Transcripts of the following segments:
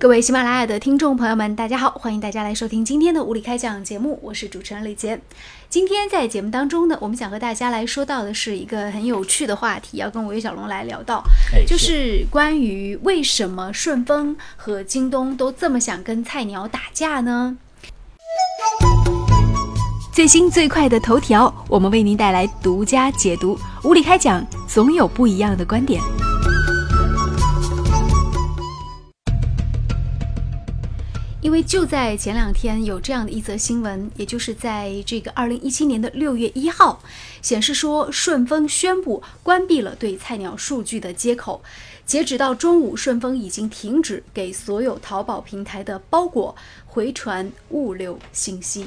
各位喜马拉雅的听众朋友们，大家好，欢迎大家来收听今天的无理开讲节目，我是主持人李杰。今天在节目当中呢，我们想和大家来说到的是一个很有趣的话题，要跟韦小龙来聊到，哎就是关于为什么顺丰和京东都这么想跟菜鸟打架呢？最新最快的头条，我们为您带来独家解读。无理开讲，总有不一样的观点。因为就在前两天有这样的一则新闻，也就是在这个二零一七年的六月一号，显示说顺丰宣布关闭了对菜鸟数据的接口。截止到中午，顺丰已经停止给所有淘宝平台的包裹回传物流信息。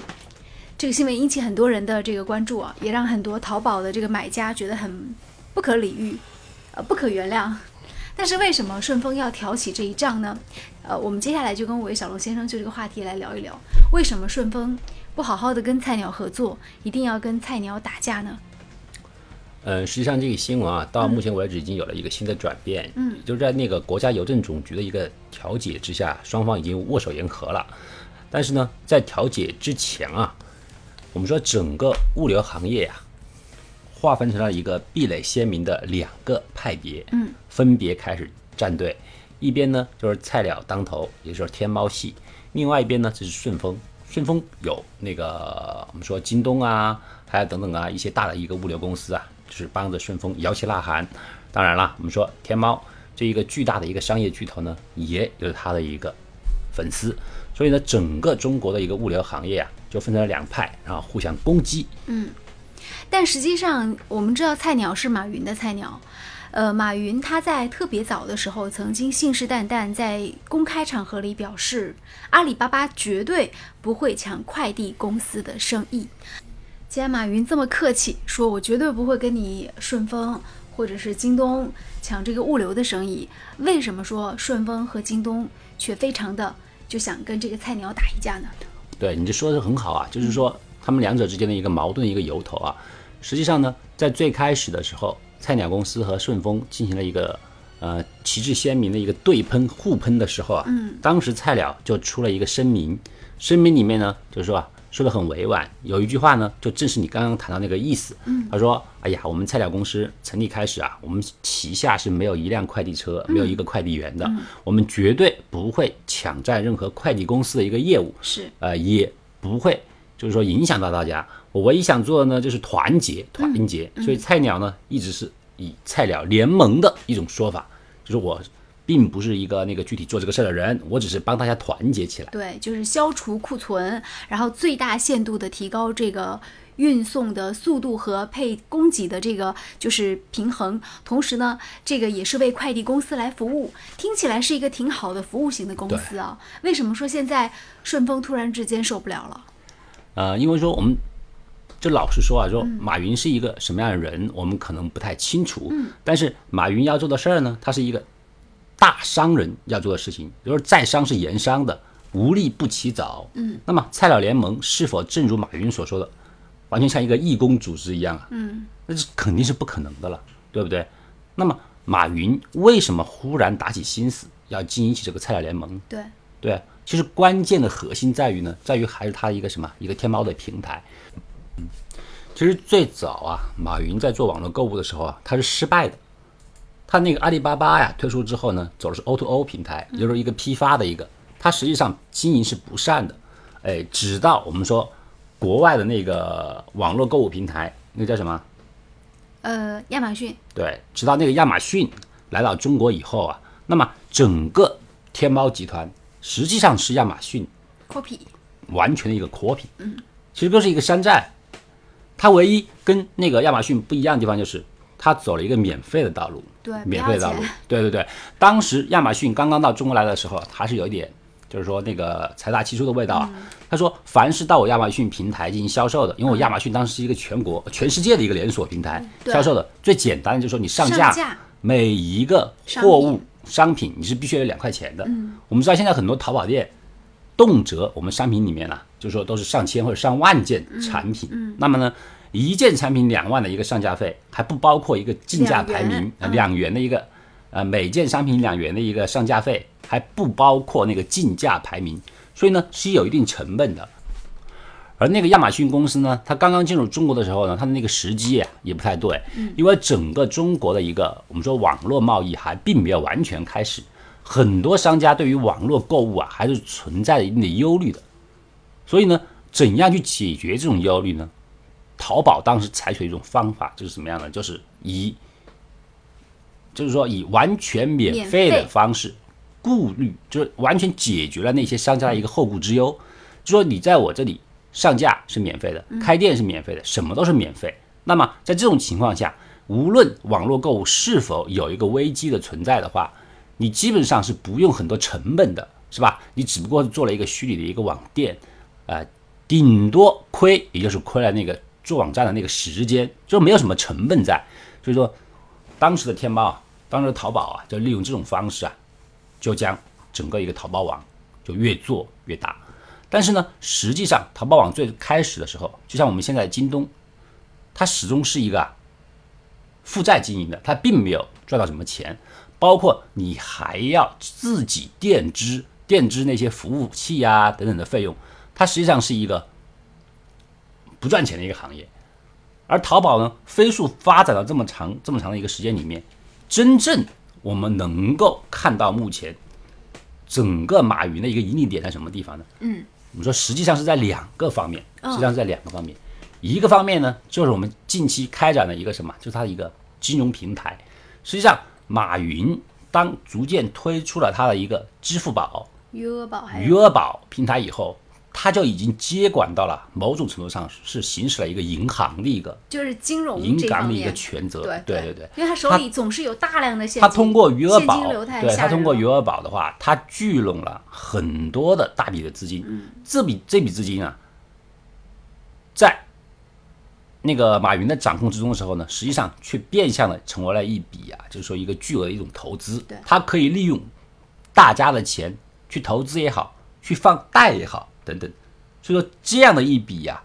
这个新闻引起很多人的这个关注啊，也让很多淘宝的这个买家觉得很不可理喻，呃，不可原谅。但是为什么顺丰要挑起这一仗呢？呃，我们接下来就跟韦小龙先生就这个话题来聊一聊，为什么顺丰不好好的跟菜鸟合作，一定要跟菜鸟打架呢？嗯，实际上这个新闻啊，到目前为止已经有了一个新的转变，嗯，就是在那个国家邮政总局的一个调解之下，双方已经握手言和了。但是呢，在调解之前啊，我们说整个物流行业呀、划分成了一个壁垒鲜明的两个派别，嗯，分别开始站队。一边呢就是菜鸟当头，也就是天猫系；另外一边呢就是顺丰。顺丰有那个我们说京东啊，还有等等啊一些大的一个物流公司啊，就是帮着顺丰摇旗呐喊。当然了，我们说天猫这一个巨大的一个商业巨头呢，也有它的一个粉丝。所以呢，整个中国的一个物流行业啊，就分成了两派，然后互相攻击。但实际上，我们知道菜鸟是马云的菜鸟。呃，马云他在特别早的时候曾经信誓旦旦在公开场合里表示，阿里巴巴绝对不会抢快递公司的生意。既然马云这么客气，说我绝对不会跟你顺丰或者是京东抢这个物流的生意，为什么说顺丰和京东却非常的就想跟这个菜鸟打一架呢？对，你这说的很好啊，就是说他们两者之间的一个矛盾一个由头啊。实际上呢，在最开始的时候，菜鸟公司和顺丰进行了一个呃旗帜鲜明的一个对喷互喷的时候啊，嗯，当时菜鸟就出了一个声明，声明里面呢就是说啊说的很委婉，有一句话呢就正是你刚刚谈到那个意思，嗯，他说，哎呀，我们菜鸟公司成立开始啊，我们旗下是没有一辆快递车，没有一个快递员的，我们绝对不会抢占任何快递公司的一个业务，是，呃，也不会就是说影响到大家。我唯一想做的呢，就是团结，团结。所以菜鸟呢，一直是以菜鸟联盟的一种说法，就是我并不是一个那个具体做这个事儿的人，我只是帮大家团结起来。对，就是消除库存，然后最大限度的提高这个运送的速度和配供给的这个就是平衡。同时呢，这个也是为快递公司来服务，听起来是一个挺好的服务型的公司啊。为什么说现在顺丰突然之间受不了了？呃，因为说我们就老实说啊，说马云是一个什么样的人，我们可能不太清楚。嗯，但是马云要做的事儿呢，他是一个大商人要做的事情，比如说在商是盐商的，无利不起早。嗯，那么菜鸟联盟是否正如马云所说的，完全像一个义工组织一样啊？嗯，那是肯定是不可能的了，对不对？那么马云为什么忽然打起心思要经营起这个菜鸟联盟？对，对，其实关键的核心在于呢，在于还是它一个什么，一个天猫的平台。嗯，其实最早啊，马云在做网络购物的时候啊，他是失败的。他那个阿里巴巴呀推出之后呢，走的是 O to O 平台，也就是一个批发的一个，它实际上经营是不善的。哎，直到我们说国外的那个网络购物平台，那个叫什么？呃，亚马逊，对，直到那个亚马逊来到中国以后啊，那么整个天猫集团实际上是亚马逊 copy，完全的一个 copy，嗯，其实都是一个山寨。它唯一跟那个亚马逊不一样的地方就是，它走了一个免费的道路，对，免费的道路。对对对。当时亚马逊刚刚到中国来的时候，还是有一点，就是说那个财大气粗的味道啊。嗯。他说，凡是到我亚马逊平台进行销售的，因为我亚马逊当时是一个全国、全世界的一个连锁平台，销售的。最简单的就是说你上上架。每一个货物商品你是必须要有两块钱的。嗯我们知道现在很多淘宝店，动辄我们商品里面啊，就是说都是上千或者上万件产品。嗯那么呢，一件产品两万的一个上架费，还不包括一个竞价排名两元的一个呃每件商品两元的一个上架费，还不包括那个竞价排名，所以呢是有一定成本的。而那个亚马逊公司呢，它刚刚进入中国的时候呢，它的那个时机啊也不太对，因为整个中国的一个我们说网络贸易还并没有完全开始，很多商家对于网络购物啊还是存在着一定的忧虑的。所以呢，怎样去解决这种忧虑呢？淘宝当时采取一种方法，就是什么样呢？就是以，就是说以完全免费的方式，顾虑就是完全解决了那些商家的一个后顾之忧。就说你在我这里上架是免费的，开店是免费的，什么都是免费。那么在这种情况下，无论网络购物是否有一个危机的存在的话，你基本上是不用很多成本的，是吧？你只不过是做了一个虚拟的一个网店，呃，顶多亏也就是亏了那个。做网站的那个时间就没有什么成本在，所以说当时的天猫啊，当时的淘宝啊，就利用这种方式啊，就将整个一个淘宝网就越做越大。但是呢，实际上淘宝网最开始的时候，就像我们现在京东，它始终是一个负债经营的，它并没有赚到什么钱，包括你还要自己垫资垫资那些服务器啊等等的费用，它实际上是一个。不赚钱的一个行业，而淘宝呢，飞速发展到这么长这么长的一个时间里面，真正我们能够看到目前整个马云的一个盈利点在什么地方呢？嗯，我们说实际上是在两个方面，实际上是在两个方面，一个方面呢，就是我们近期开展的一个什么，就是它的一个金融平台。实际上，马云当逐渐推出了他的一个支付宝、余额宝、余额宝平台以后。他就已经接管到了某种程度上是行使了一个银行的一个，就是金融银行的一个权责，对对对。对，因为他手里总是有大量的现金，他通过余额宝，对他通过余额宝的话，他聚拢了很多的大笔的资金，嗯。这笔这笔资金啊，在那个马云的掌控之中的时候呢，实际上却变相的成为了一笔啊，就是说一个巨额的一种投资，他可以利用大家的钱去投资也好，去放贷也好。等等，所以说这样的一笔呀，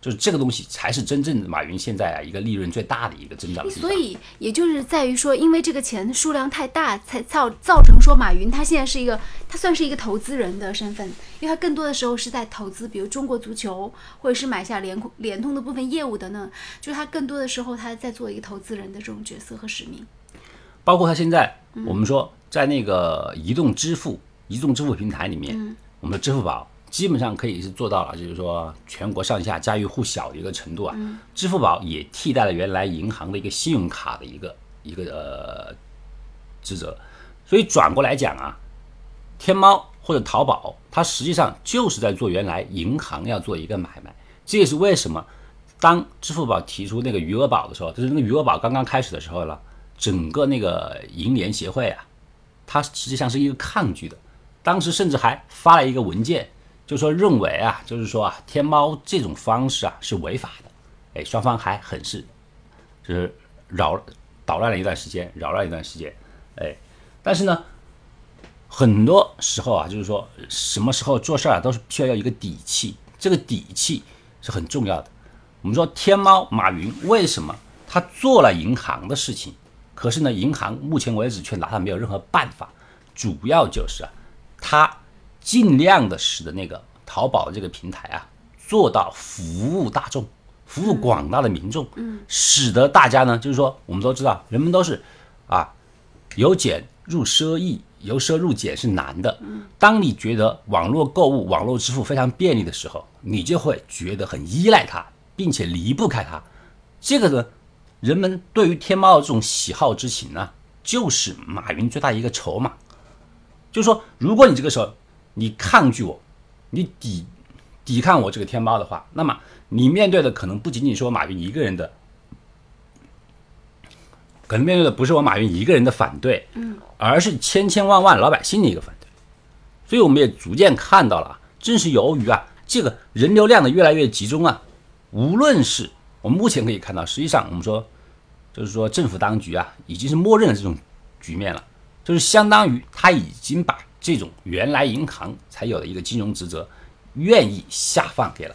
就是这个东西才是真正的马云现在啊一个利润最大的一个增长。所以也就是在于说，因为这个钱数量太大，才造造成说马云他现在是一个，他算是一个投资人的身份，因为他更多的时候是在投资，比如中国足球，或者是买下联联通的部分业务等等，就是他更多的时候他在做一个投资人的这种角色和使命。包括他现在，我们说在那个移动支付、移动支付平台里面，我们的支付宝。基本上可以是做到了，就是说全国上下家喻户晓的一个程度啊。支付宝也替代了原来银行的一个信用卡的一个一个呃职责，所以转过来讲啊，天猫或者淘宝，它实际上就是在做原来银行要做一个买卖。这也是为什么当支付宝提出那个余额宝的时候，就是那个余额宝刚刚开始的时候呢，整个那个银联协会啊，它实际上是一个抗拒的，当时甚至还发了一个文件。就说认为啊，就是说啊，天猫这种方式啊是违法的，哎，双方还很是，就是扰捣乱了一段时间，扰乱一段时间，哎，但是呢，很多时候啊，就是说什么时候做事啊，都是需要一个底气，这个底气是很重要的。我们说天猫马云为什么他做了银行的事情，可是呢，银行目前为止却拿他没有任何办法，主要就是啊，他。尽量的使得那个淘宝这个平台啊，做到服务大众，服务广大的民众，嗯，使得大家呢，就是说，我们都知道，人们都是啊，由俭入奢易，由奢入俭是难的。嗯，当你觉得网络购物、网络支付非常便利的时候，你就会觉得很依赖它，并且离不开它。这个呢，人们对于天猫的这种喜好之情呢，就是马云最大一个筹码。就是说，如果你这个时候，你抗拒我，你抵抵抗我这个天猫的话，那么你面对的可能不仅仅是我马云一个人的，可能面对的不是我马云一个人的反对，嗯，而是千千万万老百姓的一个反对。所以我们也逐渐看到了，正是由于啊这个人流量的越来越集中啊，无论是我们目前可以看到，实际上我们说就是说政府当局啊已经是默认了这种局面了，就是相当于他已经把。这种原来银行才有的一个金融职责，愿意下放给了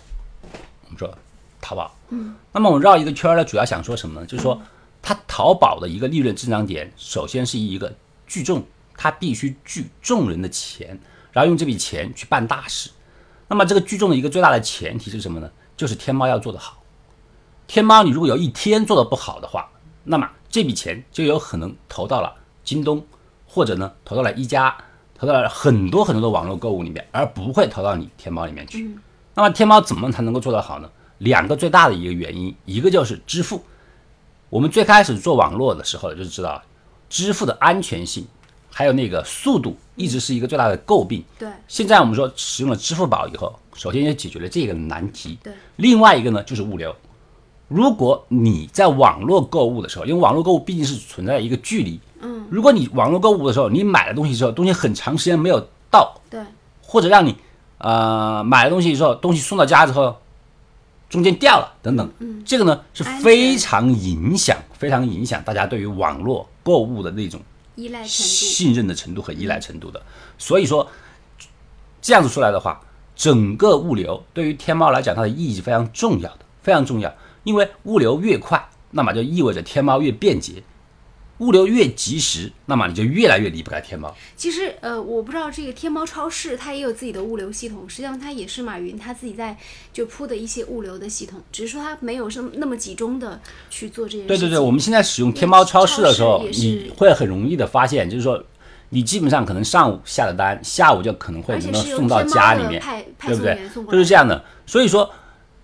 我们说淘宝。嗯，那么我们绕一个圈儿呢，主要想说什么呢？就是说，它淘宝的一个利润增长点，首先是一个聚众它必须聚众人的钱，然后用这笔钱去办大事。那么这个聚众的一个最大的前提是什么呢？就是天猫要做得好。天猫你如果有一天做的不好的话，那么这笔钱就有可能投到了京东，或者呢投到了一加，投到了很多很多的网络购物里面，而不会投到你天猫里面去。那么天猫怎么才能够做得好呢？两个最大的一个原因，一个就是支付。我们最开始做网络的时候就知道，支付的安全性还有那个速度一直是一个最大的诟病。对现在我们说使用了支付宝以后，首先也解决了这个难题。对，另外一个呢就是物流。如果你在网络购物的时候，因为网络购物毕竟是存在一个距离，嗯，如果你网络购物的时候，你买了东西之后，东西很长时间没有到，对。或者让你呃买了东西之后，东西送到家之后，中间掉了等等，嗯，这个呢是非常影响、非常影响大家对于网络购物的那种依赖程度，信任的程度和依赖程度的。所以说，这样子出来的话，整个物流对于天猫来讲，它的意义是非常重要的，非常重要。因为物流越快，那么就意味着天猫越便捷；物流越及时，那么你就越来越离不开天猫。其实，呃，我不知道这个天猫超市它也有自己的物流系统，实际上它也是马云他自己在就铺的一些物流的系统，只是说它没有是那么集中的去做这些事情。对对对，我们现在使用天猫超市的时候，你会很容易的发现，就是说，你基本上可能上午下的单，下午就可能会能够送到家里面，对不对就是这样的。所以说，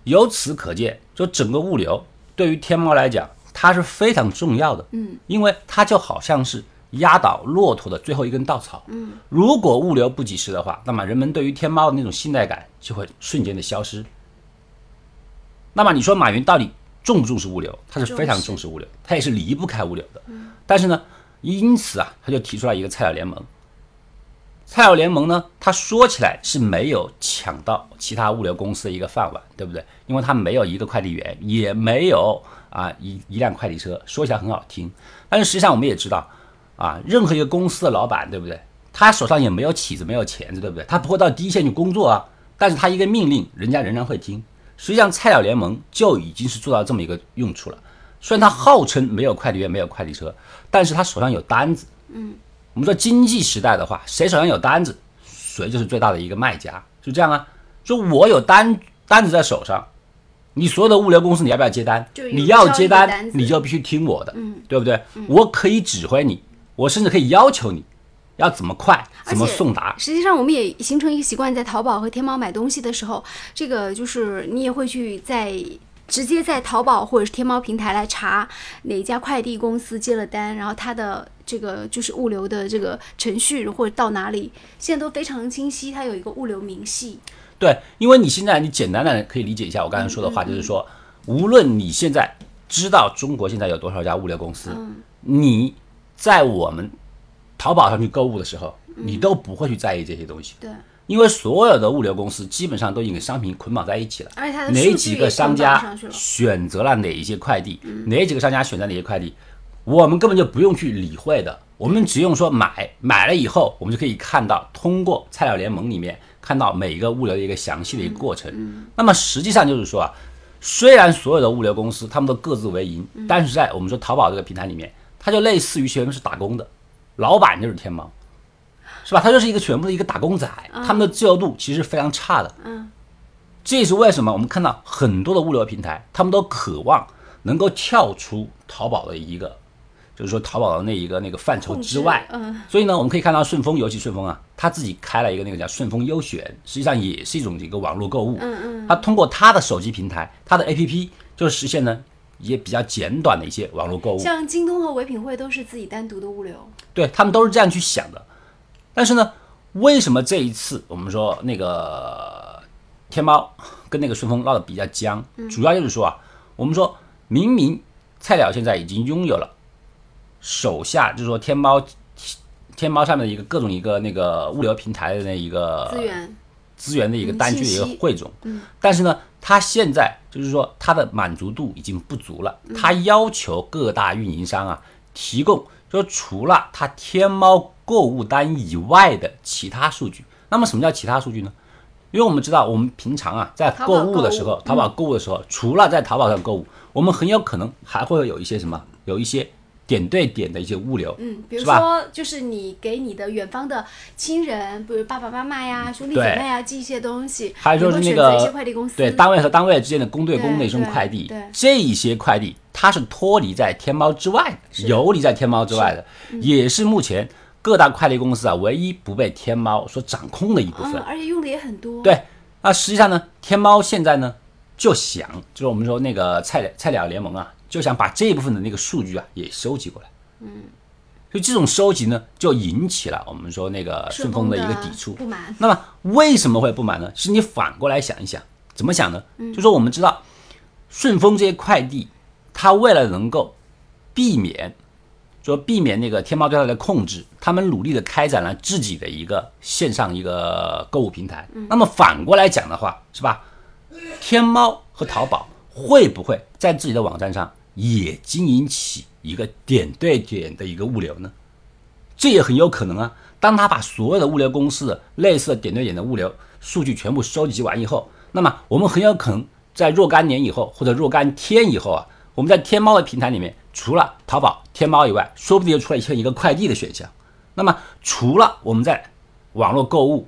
由此可见，就整个物流对于天猫来讲，它是非常重要的。嗯，因为它就好像是压倒骆驼的最后一根稻草。嗯，如果物流不及时的话，那么人们对于天猫的那种信赖感就会瞬间的消失。那么你说马云到底重不重视物流？他是非常重视物流，他也是离不开物流的。但是呢，因此啊，他就提出来一个菜鸟联盟。菜鸟联盟呢，他说起来是没有抢到其他物流公司的一个饭碗，对不对？因为他没有一个快递员，也没有啊一一辆快递车，说起来很好听，但是实际上我们也知道，啊，任何一个公司的老板，对不对？他手上也没有起子，没有钳子，对不对？他不会到第一线去工作啊，但是他一个命令，人家仍然会听。实际上，菜鸟联盟就已经是做到这么一个用处了。虽然他号称没有快递员，没有快递车，但是他手上有单子。嗯，我们说经济时代的话，谁手上有单子，谁就是最大的一个卖家，是这样啊。就我有单单子在手上，你所有的物流公司你要不要接单你要接单你就必须听我的，嗯，对不对？我可以指挥你，我甚至可以要求你要怎么快，怎么送达。实际上，我们也形成一个习惯，在淘宝和天猫买东西的时候，这个就是你也会去在直接在淘宝或者是天猫平台来查哪家快递公司接了单，然后它的这个就是物流的这个程序或者到哪里，现在都非常清晰，它有一个物流明细。对，因为你现在你简单的可以理解一下我刚才说的话，就是说，无论你现在知道中国现在有多少家物流公司，你在我们淘宝上去购物的时候，你都不会去在意这些东西，对，因为所有的物流公司基本上都已经跟商品捆绑在一起了。哪几个商家。选择了哪一些快递，哪几个商家选择哪些快递，我们根本就不用去理会的，我们只用说买，买了以后，我们就可以看到，通过菜鸟联盟里面看到每一个物流的一个详细的一个过程。那么实际上就是说啊，虽然所有的物流公司他们都各自为营，但是在我们说淘宝这个平台里面，它就类似于全部是打工的，老板就是天猫。是吧？它就是一个全部的一个打工仔，他们的自由度其实非常差的。嗯，这也是为什么我们看到很多的物流平台，他们都渴望能够跳出淘宝的一个，就是说淘宝的那一个那个范畴之外。嗯，所以呢，我们可以看到顺丰，尤其顺丰啊，他自己开了一个那个叫顺丰优选，实际上也是一种一个网络购物。嗯嗯，他通过他的手机平台，他的 APP 就实现呢也比较简短的一些网络购物。像京东和唯品会都是自己单独的物流。对他们都是这样去想的。但是呢，为什么这一次我们说那个天猫跟那个顺丰闹得比较僵？主要就是说啊，我们说明明菜鸟现在已经拥有了手下，就是说天猫天猫上面的一个各种一个那个物流平台的那一个资源，资源的一个嗯单据的一个汇总。但是呢，它现在就是说它的满足度已经不足了，它要求各大运营商啊提供，说除了它天猫购物单以外的其他数据。那么什么叫其他数据呢？因为我们知道，我们平常啊在购物的时候，淘宝购物的时候，除了在淘宝上购物，我们很有可能还会有一些什么，有一些点对点的一些物流，嗯，比如说，就是你给你的远方的亲人，比如爸爸妈妈呀、兄弟姐妹啊，寄一些东西，还有就是那个快递公司，对单位和单位之间的公对公对的一种快递对，这一些快递它是脱离在天猫之外的，游离在天猫之外的，嗯。也是目前各大快递公司啊唯一不被天猫所掌控的一部嗯，分。而且用的也很多，，对，那实际上呢，天猫现在呢就想，就是我们说那个菜菜鸟联盟啊，就想把这一部分的那个数据啊也收集过来。嗯，所以这种收集呢，就引起了我们说那个顺丰的一个抵触。不满，那么为什么会不满呢？是你反过来想一想，怎么想呢？就说我们知道，顺丰这些快递，它为了能够避免，说避免那个天猫对它的控制，他们努力的开展了自己的一个线上一个购物平台。那么反过来讲的话，是吧？天猫和淘宝会不会在自己的网站上也经营起一个点对点的一个物流呢？这也很有可能啊。当他把所有的物流公司的类似的点对点的物流数据全部收集完以后，那么我们很有可能在若干年以后或者若干天以后啊，我们在天猫的平台里面，除了淘宝、天猫以外，说不定就出来现一个快递的选项。那么除了我们在网络购物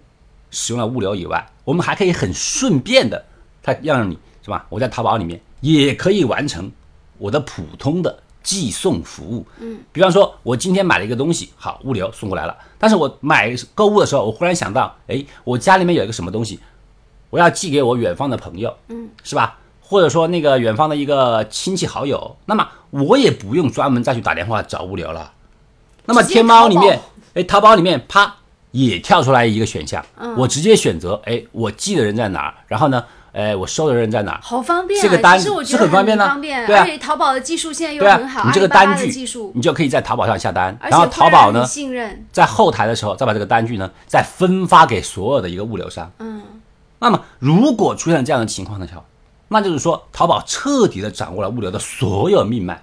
使用了物流以外，我们还可以很顺便的，它让你是吧？我在淘宝里面也可以完成我的普通的寄送服务。嗯，比方说，我今天买了一个东西，好，物流送过来了。但是我买购物的时候，我忽然想到，哎，我家里面有一个什么东西，我要寄给我远方的朋友，嗯，是吧？或者说那个远方的一个亲戚好友，那么我也不用专门再去打电话找物流了。那么天猫里面，哎，淘宝里面啪也跳出来一个选项，我直接选择，哎，我寄的人在哪儿，然后呢，哎，我收的人在哪？儿，好方便啊！这个单是很方便的方便，对啊。而且淘宝的技术现在又很好，啊，你这个单据你就可以在淘宝上下单，然后淘宝呢在后台的时候再把这个单据呢再分发给所有的一个物流商。嗯，那么如果出现这样的情况的时候，那就是说淘宝彻底的掌握了物流的所有命脉，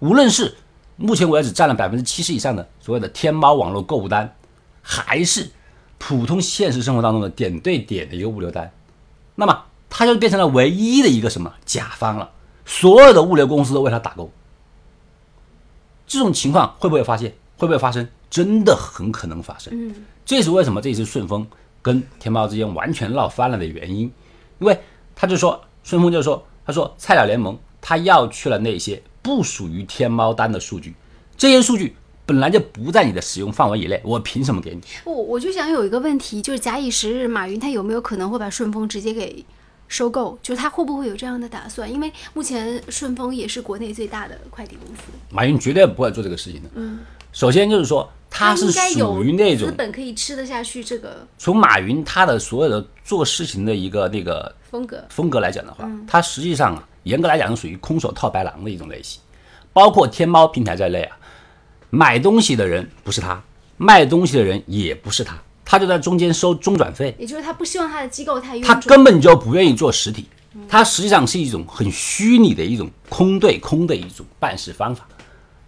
无论是目前为止占了百分之七十以上的所谓的天猫网络购物单，还是普通现实生活当中的点对点的一个物流单，那么它就变成了唯一的一个什么甲方了，所有的物流公司都为他打工。这种情况会不会发现？会不会发生？真的很可能发生。嗯，这也是为什么这次顺丰跟天猫之间完全闹翻了的原因，因为他就说顺丰就说他说菜鸟联盟他要去了那些不属于天猫单的数据，这些数据本来就不在你的使用范围以内，我凭什么给你？我我就想有一个问题，就是假以时日，马云他有没有可能会把顺丰直接给收购？就是他会不会有这样的打算？因为目前顺丰也是国内最大的快递公司，马云绝对不会做这个事情的。嗯，首先就是说他是属于那种资本可以吃得下去这个从马云他的所有的做事情的一个那个风格。风格来讲的话，他实际上啊，严格来讲是属于空手套白狼的一种类型，包括天猫平台在内啊，买东西的人不是他，卖东西的人也不是他，他就在中间收中转费，也就是他不希望他的机构太他。根本就不愿意做实体，他实际上是一种很虚拟的一种空对空的一种办事方法。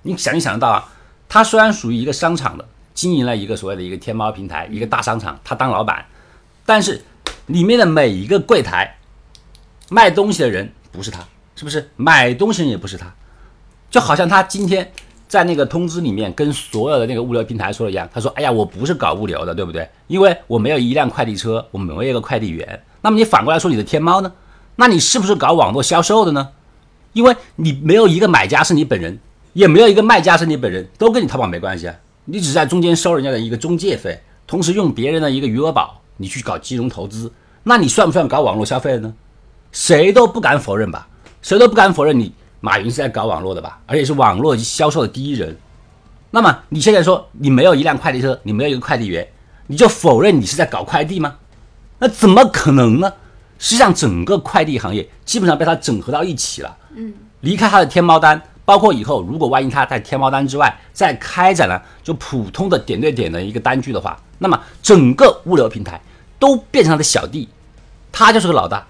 你想一想得到啊，他虽然属于一个商场的，经营了一个所谓的一个天猫平台，一个大商场，他当老板，但是里面的每一个柜台卖东西的人不是他，是不是？买东西人也不是他，就好像他今天在那个通知里面跟所有的那个物流平台说的一样，他说：“哎呀，我不是搞物流的，对不对？因为我没有一辆快递车，我没有一个快递员。”那么你反过来说你的天猫呢？那你是不是搞网络销售的呢？因为你没有一个买家是你本人，也没有一个卖家是你本人，都跟你淘宝没关系啊。你只在中间收人家的一个中介费，同时用别人的一个余额宝，你去搞金融投资，那你算不算搞网络消费的呢？谁都不敢否认吧？谁都不敢否认你马云是在搞网络的吧？而且是网络销售的第一人。那么你现在说你没有一辆快递车，你没有一个快递员，你就否认你是在搞快递吗？那怎么可能呢？实际上，整个快递行业基本上被它整合到一起了。嗯，离开它的天猫单，包括以后如果万一它在天猫单之外再开展了就普通的点对点的一个单据的话，那么整个物流平台都变成他的小弟，他就是个老大，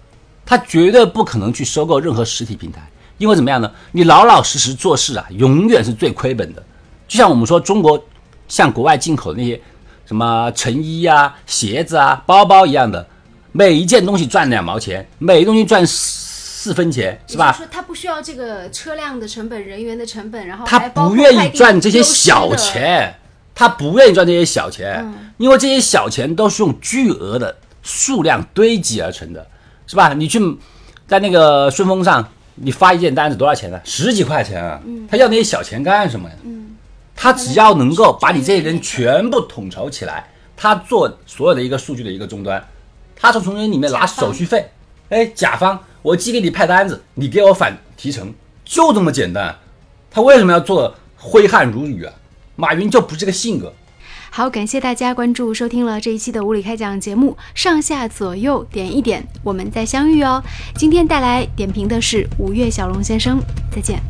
他绝对不可能去收购任何实体平台，因为怎么样呢？你老老实实做事啊，永远是最亏本的。就像我们说中国向国外进口的那些什么成衣啊、鞋子啊、包包一样的，每一件东西赚两毛钱，每一东西赚四分钱，是也吧？就是说他不需要这个车辆的成本、人员的成本，然后他不愿意赚这些小，钱，他不愿意赚这些小钱，嗯因为这些小钱都是用巨额的数量堆积而成的，是吧？你去在那个顺丰上，你发一件单子多少钱呢？十几块钱啊！他要那些小钱干什么呀？他只要能够把你这些人全部统筹起来，他做所有的一个数据的一个终端，他从从人里面拿手续费，哎，甲方我寄给你派单子，你给我返提成，就这么简单。他为什么要做挥汗如雨啊？马云就不是这个性格。好，感谢大家关注收听了这一期的物理开讲节目，上下左右点一点，我们再相遇哦。今天带来点评的是五月小龙先生，再见。